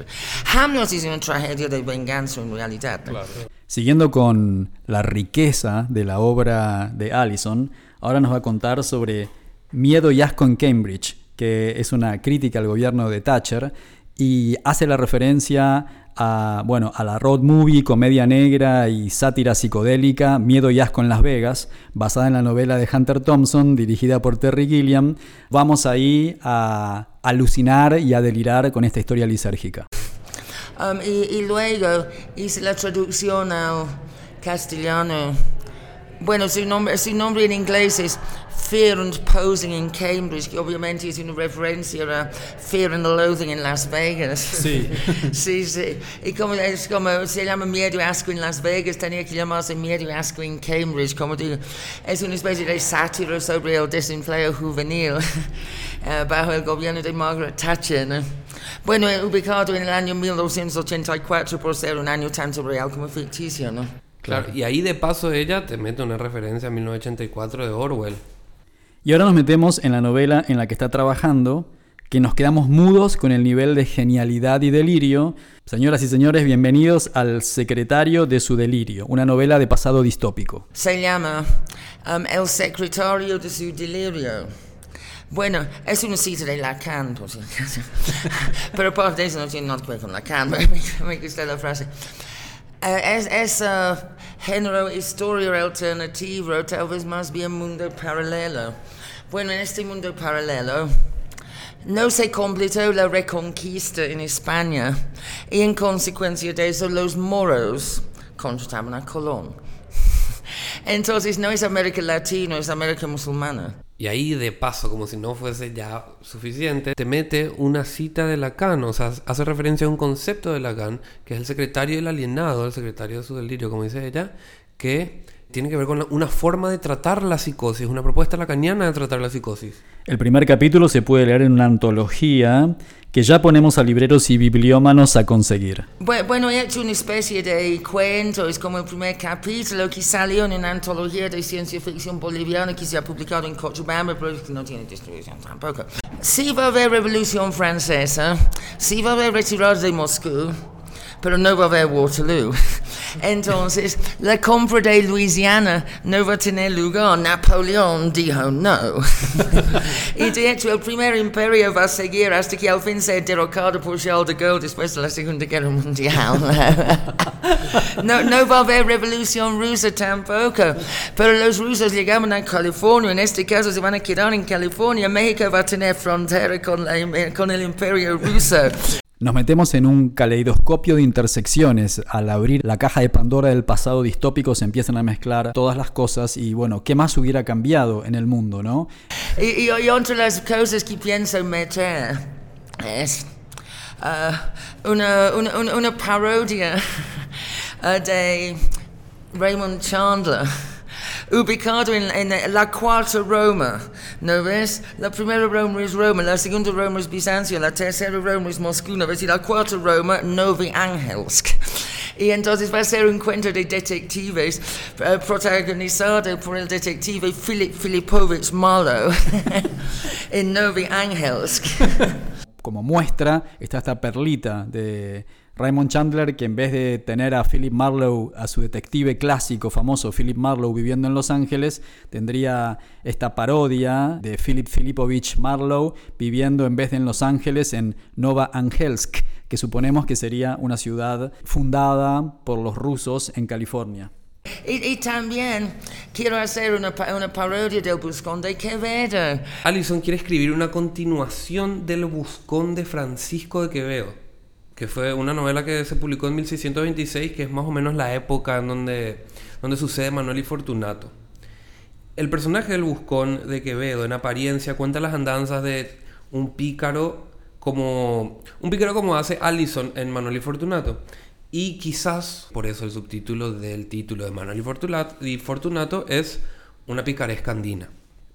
S3: es una tragedia de venganza en realidad. ¿no?
S4: Siguiendo con la riqueza de la obra de Allison, ahora nos va a contar sobre Miedo y Asco en Cambridge, que es una crítica al gobierno de Thatcher y hace la referencia a, bueno, a la road movie, comedia negra y sátira psicodélica Miedo y Asco en Las Vegas, basada en la novela de Hunter Thompson, dirigida por Terry Gilliam. Vamos ahí a alucinar y a delirar con esta historia lisérgica.
S3: Um, y, y luego hice la traducción al castellano. Bueno, su nombre, su nombre en inglés es Fear and Posing in Cambridge, que obviamente es una referencia a Fear and Loathing en Las Vegas.
S4: Sí.
S3: sí, sí. Y como, es como se llama Miedo y Asco en Las Vegas, tenía que llamarse Miedo y Asco en Cambridge. Como digo, es una especie de sátira sobre el desempleo juvenil eh, bajo el gobierno de Margaret Thatcher. ¿no? Bueno, eh, ubicado en el año 1984 por ser un año tanto real como ficticio, ¿no?
S2: Claro, y ahí de paso ella te mete una referencia a 1984 de Orwell.
S4: Y ahora nos metemos en la novela en la que está trabajando, que nos quedamos mudos con el nivel de genialidad y delirio. Señoras y señores, bienvenidos al Secretario de su Delirio, una novela de pasado distópico.
S3: Se llama um, El secretario de su delirio. Bueno, es una cita de Lacan, por si acaso. Pero de eso no tiene nada que ver con Lacan, me, gusta la frase. Eh, es es uh, género historia alternativa, tal vez más bien mundo paralelo. Bueno, en este mundo paralelo no se completó la reconquista en España y en consecuencia de eso los moros contrataban a Colón. Entonces no es América Latina, es América musulmana.
S2: Y ahí de paso, como si no fuese ya suficiente, te mete una cita de Lacan, o sea, hace referencia a un concepto de Lacan, que es el secretario del alienado, el secretario de su delirio, como dice ella, que tiene que ver con la- una forma de tratar la psicosis, una propuesta lacaniana de tratar la psicosis.
S4: El primer capítulo se puede leer en una antología que ya ponemos a libreros y bibliómanos a conseguir.
S3: Bu- Bueno, he hecho una especie de cuento, es como el primer capítulo que salió en una antología de ciencia ficción boliviana que se ha publicado en Cochabamba, pero que no tiene distribución tampoco. Sí va a haber revolución francesa, sí va a haber retirada de Moscú, pero no va a haber Waterloo. Entonces, la compra de Luisiana no va a tener lugar. Napoleón dijo no. y de hecho, el primer imperio va a seguir hasta que al fin sea derrocado por Charles de Gaulle después de la Segunda Guerra Mundial. no, no va a haber revolución rusa tampoco. Pero los rusos llegaban a California, en este caso se van a quedar en California. México va a tener frontera con, la- con el imperio ruso.
S4: Nos metemos en un caleidoscopio de intersecciones. Al abrir la caja de Pandora del pasado distópico se empiezan a mezclar todas las cosas y bueno, ¿qué más hubiera cambiado en el mundo, no?
S3: Y, y- entre las cosas que pienso meter es ah, una, una, una- parodia ah, de Raymond Chandler. Ubicado en, la cuarta Roma, ¿no ves? La primera Roma es Roma, la segunda Roma es Bizancio, la tercera Roma es Moscú, ¿no ves? Y la cuarta Roma, Novi Angelsk. Y entonces va a ser un cuento de detectives eh, protagonizado por el detective Philip Filipovich Marlowe en Novi Angelsk.
S4: Como muestra está esta perlita de Raymond Chandler que en vez de tener a Philip Marlowe, a su detective clásico famoso Philip Marlowe viviendo en Los Ángeles, tendría esta parodia de Philip Filipovich Marlowe viviendo en vez de en Los Ángeles en Nova Angelsk, que suponemos que sería una ciudad fundada por los rusos en California.
S3: Y, y también quiero hacer una, una parodia del Buscón de Quevedo.
S2: Allison quiere escribir una continuación del Buscón de Francisco de Quevedo. Que fue una novela que se publicó en 1626, que es más o menos la época en donde, donde sucede Manuel y Fortunato. El personaje del Buscón de Quevedo, en apariencia, cuenta las andanzas de un pícaro como un pícaro como hace Allison en Manuel y Fortunato. Y quizás por eso el subtítulo del título de Manuel y Fortunato es una picaresca andina.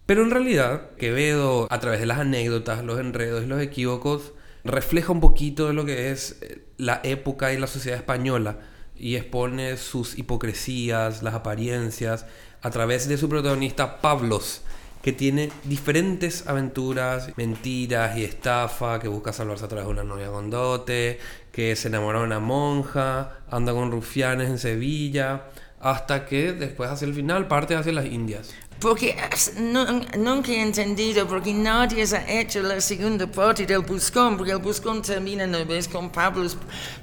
S2: Pero en realidad, Quevedo, a través de las anécdotas, los enredos y los equívocos, refleja un poquito de lo que es eh, la época y la sociedad española y expone sus hipocresías, las apariencias, a través de su protagonista Pablos, que tiene diferentes aventuras, mentiras y estafa, que busca salvarse a través de una novia con dote, que se enamora de una monja, anda con rufianes en Sevilla, hasta que después hacia el final parte hacia las Indias.
S3: Porque no, nunca he entendido porque nadie ha hecho la segunda parte del Buscón, porque el Buscón termina una vez con Pablo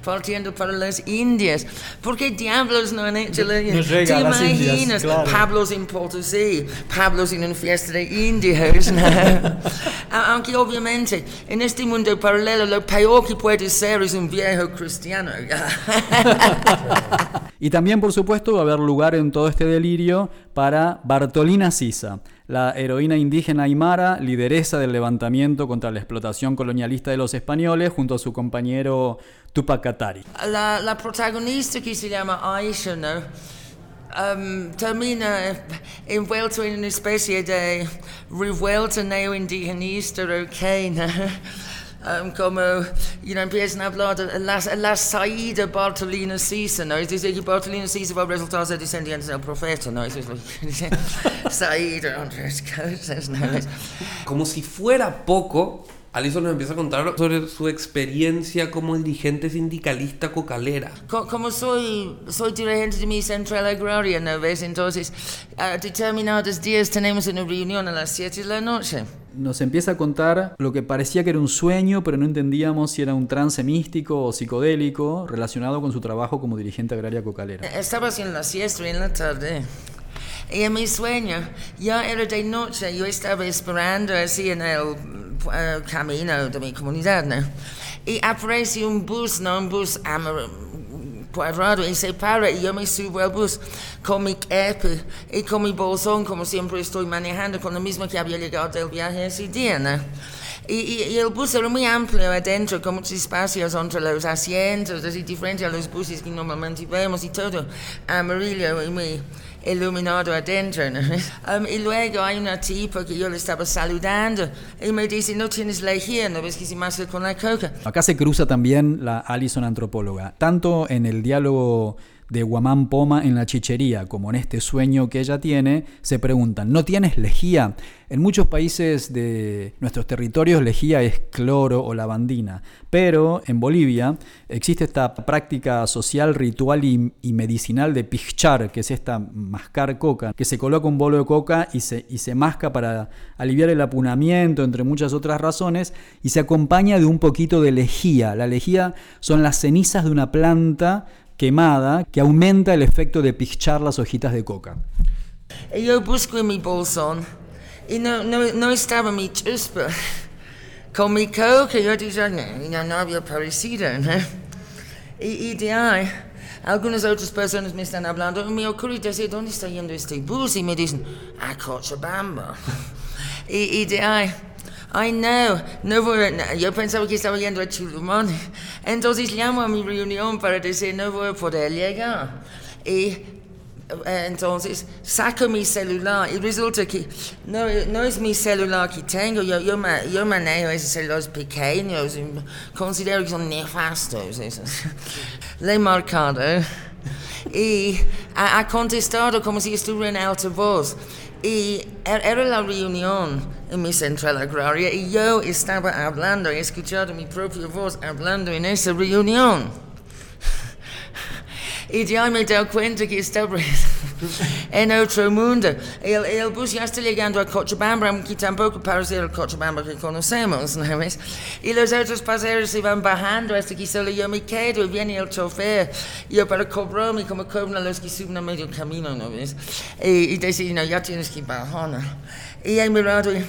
S3: partiendo para las Indias. ¿Por qué diablos no han hecho la ¿Te imaginas? Pablos en Potosí, Pablos en una fiesta de indios. Aunque obviamente en este mundo paralelo lo peor que puede ser es un viejo cristiano.
S4: y también, por supuesto, va a haber lugar en todo este delirio para Bartolina La heroína indígena aymara, lideresa del levantamiento contra la explotación colonialista de los españoles, junto a su compañero Tupac Katari.
S3: La, protagonista que se llama Aisha. Um, termina envuelto en una especie de revuelta neo-indigenista, ¿ok? ¿no? Um, como you know, empiezan a hablar de la, la saída Bartolina Sisa, ¿no? Es decir, que Bartolina Sisa va a resultar ser descendiente del profeta, ¿no? Es decir, saída, otras cosas, ¿no?
S2: Como si fuera poco, Alison nos empieza a contar sobre su experiencia como dirigente sindicalista cocalera.
S3: Como soy, soy dirigente de mi central agraria, ¿no ves? Entonces, a determinados días tenemos una reunión a las 7 de la noche
S4: nos empieza a contar lo que parecía que era un sueño, pero no entendíamos si era un trance místico o psicodélico relacionado con su trabajo como dirigente agraria cocalera.
S3: Estaba haciendo la siesta en la tarde. Y en mi sueño, ya era de noche, yo estaba esperando así en el uh, camino de mi comunidad, ¿no? Y aparece un bus, ¿no? Un bus cuadrado y se para y yo me subo al bus con mi cape y con mi bolsón como siempre estoy manejando con lo mismo que había llegado del viaje ese día, ¿no? Y, y, el bus era muy amplio adentro, con muchos espacios entre los asientos, así diferente a los buses que normalmente vemos y todo amarillo y muy iluminado adentro. Um, y luego hay una tipa que yo le estaba saludando y me dice, no tienes lejía, no ves que se masca con la coca.
S4: Acá se cruza también la Alison antropóloga, tanto en el diálogo de Guamán Poma en la chichería, como en este sueño que ella tiene, se preguntan, ¿no tienes lejía? En muchos países de nuestros territorios lejía es cloro o lavandina, pero en Bolivia existe esta práctica social, ritual y, medicinal de pichar, que es esta mascar coca, que se coloca un bolo de coca y se, y se masca para aliviar el apunamiento, entre muchas otras razones, y se acompaña de un poquito de lejía. La lejía son las cenizas de una planta quemada que aumenta el efecto de pichar las hojitas de coca.
S3: Yo en mi bolsón y no, no, no estaba mi chispa. Con mi coca yo dije, no, no había parecido. ¿no? Y, y de ahí, algunas otras personas me están hablando y me ocurre decir, ¿dónde está yendo este bus? Y me dicen, a Cochabamba. y, y de ahí, Ay, no, no voy a, yo pensaba que estaba yendo a Chulumón. Entonces llamo a mi reunión para decir no voy a poder llegar. Y eh, entonces saco mi celular y resulta que no, no es mi celular que tengo, yo, yo, yo manejo esos celulares pequeños y considero que son nefastos. Le he marcado y ha, contestado como si estuviera en alta voz. Y er, era la reunión en mi central agraria y yo estaba hablando, he escuchado mi propia voz hablando en esa reunión. Y ya me dado cuenta que estaba en otro mundo. El, el, bus ya está llegando a Cochabamba, que tampoco parece el Cochabamba que conocemos, ¿no ves? Y los otros pasajeros se van bajando hasta que solo yo me quedo y viene el chofer. Yo para cobrarme como cobran los que suben a medio camino, ¿no ves? Y, y dice, no, ya tienes que bajar, ¿no? Y he mirado y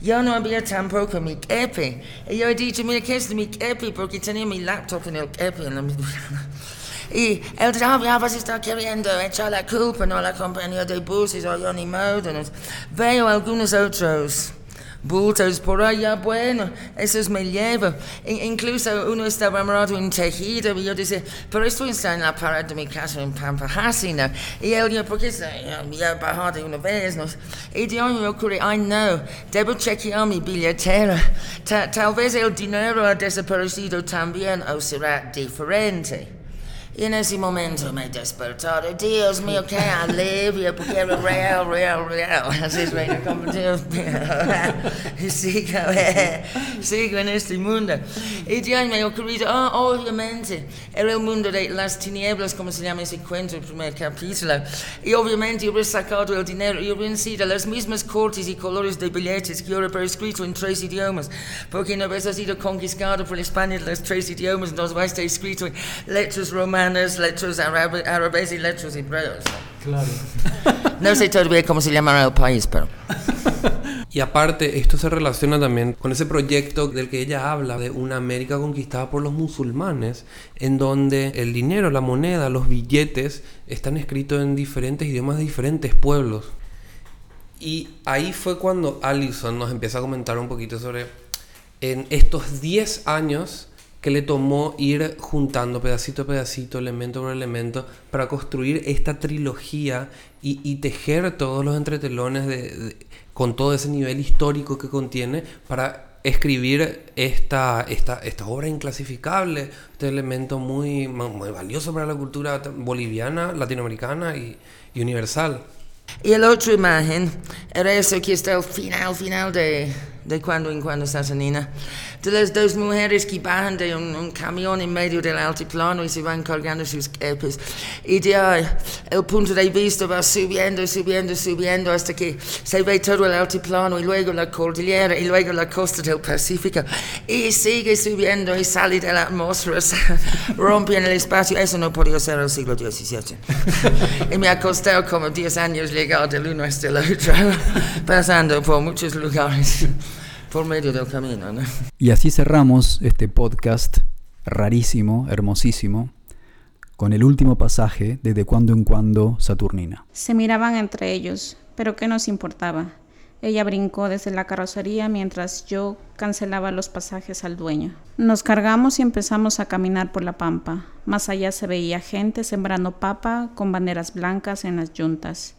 S3: Yo no había tampoco mi kepi. Y yo he dicho, mira, ¿qué es mi kepi? Porque tenía mi laptop en el kepi. En la... Y él dice, ah, ya vas a estar queriendo echar la culpa, no la compañía de buses o yo ni modo. Veo algunos otros bultos por allá, bueno, eso me lleva. In incluso uno estaba amarrado en tejido y yo decía, pero esto está en la pared de mi casa en Pampajasina. Y él dijo, ¿por qué ya bajado una vez? ¿no? Y de ahí me ocurre, ay no, debo chequear mi billetera. Ta tal vez el dinero ha desaparecido también o será diferente. Y en ese momento me he despertado. Dios mío, qué alivio, porque era real, real, real. Así es, reina, como Dios mío. Y sigo, eh, sigo en este mundo. Y ya me ha ocurrido, oh, obviamente, era el mundo de las tinieblas, como se llama ese cuento, el primer capítulo. Y obviamente he sacado el dinero y he vencido las mismas cortes y colores de billetes que he escrito en tres idiomas. Porque vez ha sido conquistado por España los tres idiomas, a estar escrito en letras romanas letras árabes y letras hebreos. Claro. No sé todavía cómo se llamará el país, pero...
S2: Y aparte, esto se relaciona también con ese proyecto del que ella habla, de una América conquistada por los musulmanes, en donde el dinero, la moneda, los billetes están escritos en diferentes idiomas de diferentes pueblos. Y ahí fue cuando Allison nos empieza a comentar un poquito sobre, en estos 10 años, que le tomó ir juntando pedacito a pedacito, elemento por elemento, para construir esta trilogía y, tejer todos los entretelones de, con todo ese nivel histórico que contiene para escribir esta, esta, esta obra inclasificable, este elemento muy, muy valioso para la cultura boliviana, latinoamericana y, y universal.
S3: Y la otra imagen era eso que está al final, final de, de cuando en cuando Satanina las dos mujeres que bajan de un, camión en medio del altiplano y se van cargando sus kepes. Y ahí el punto de vista va subiendo, subiendo, subiendo hasta que se ve todo el altiplano y luego la cordillera y luego la costa del Pacífico. Y sigue subiendo y sale de la atmósfera, rompe en el espacio. Eso no podía ser el siglo XVII. y me ha costado como 10 años llegar del uno hasta el otro, pasando por muchos lugares por medio del camino.
S4: Y así cerramos este podcast rarísimo, hermosísimo, con el último pasaje de De cuando en cuando Saturnina.
S6: Se miraban entre ellos, pero ¿qué nos importaba? Ella brincó desde la carrocería mientras yo cancelaba los pasajes al dueño. Nos cargamos y empezamos a caminar por la pampa. Más allá se veía gente sembrando papa con banderas blancas en las yuntas.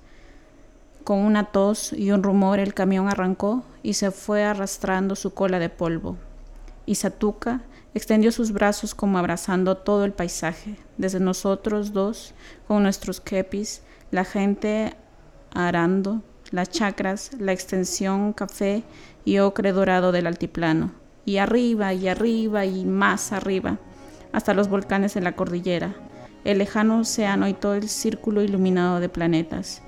S6: Con una tos y un rumor el camión arrancó y se fue arrastrando su cola de polvo. Y Satuca extendió sus brazos como abrazando todo el paisaje, desde nosotros dos, con nuestros kepis, la gente arando, las chacras, la extensión café y ocre dorado del altiplano, y arriba y arriba y más arriba, hasta los volcanes en la cordillera, el lejano océano y todo el círculo iluminado de planetas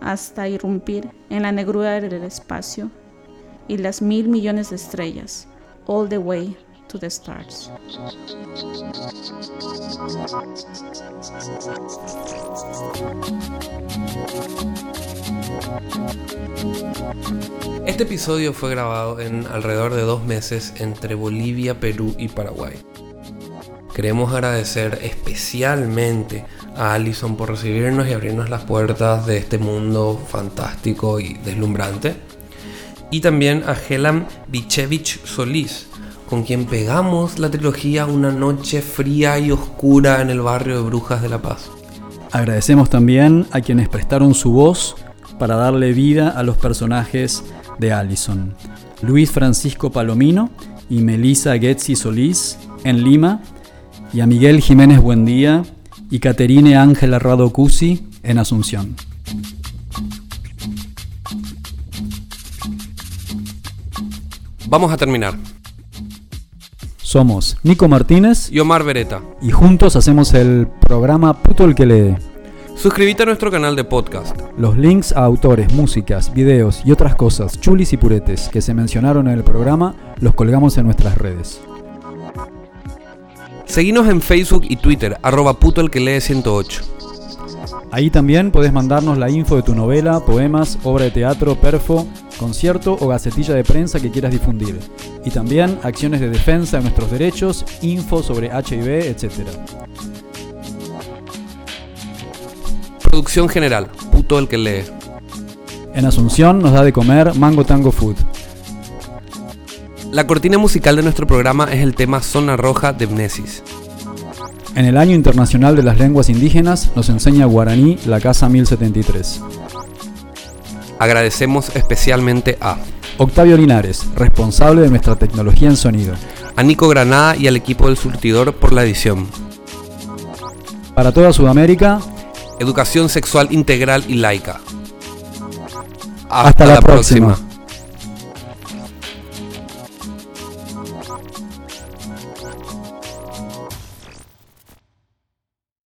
S6: hasta irrumpir en la negrura del espacio y las mil millones de estrellas, all the way to the stars.
S2: Este episodio fue grabado en alrededor de dos meses entre Bolivia, Perú y Paraguay. Queremos agradecer especialmente a Alison por recibirnos y abrirnos las puertas de este mundo fantástico y deslumbrante. Y también a Helam Bichevich Solís, con quien pegamos la trilogía Una noche fría y oscura en el barrio de Brujas de La Paz.
S4: Agradecemos también a quienes prestaron su voz para darle vida a los personajes de Allison. Luis Francisco Palomino y Melissa Getzi Solís en Lima y a Miguel Jiménez Buendía y Caterine Ángela Rado Cusi en Asunción.
S2: Vamos a terminar.
S4: Somos Nico Martínez
S2: y Omar Beretta.
S4: Y juntos hacemos el programa Puto el que lee.
S2: Suscríbete a nuestro canal de podcast.
S4: Los links a autores, músicas, videos y otras cosas chulis y puretes que se mencionaron en el programa los colgamos en nuestras redes.
S2: Seguinos en Facebook y Twitter, arroba puto el que lee 108.
S4: Ahí también podés mandarnos la info de tu novela, poemas, obra de teatro, perfo concierto o gacetilla de prensa que quieras difundir. Y también acciones de defensa de nuestros derechos, info sobre HIV, etc.
S2: Producción general, puto el que lee.
S4: En Asunción nos da de comer Mango Tango Food.
S2: La cortina musical de nuestro programa es el tema Zona Roja de Mnesis.
S4: En el Año Internacional de las Lenguas Indígenas nos enseña guaraní la Casa 1073.
S2: Agradecemos especialmente a
S4: Octavio Linares, responsable de nuestra tecnología en sonido.
S2: a Nico Granada y al equipo del surtidor por la edición.
S4: Para toda Sudamérica,
S2: Educación sexual integral y laica.
S4: Hasta la próxima.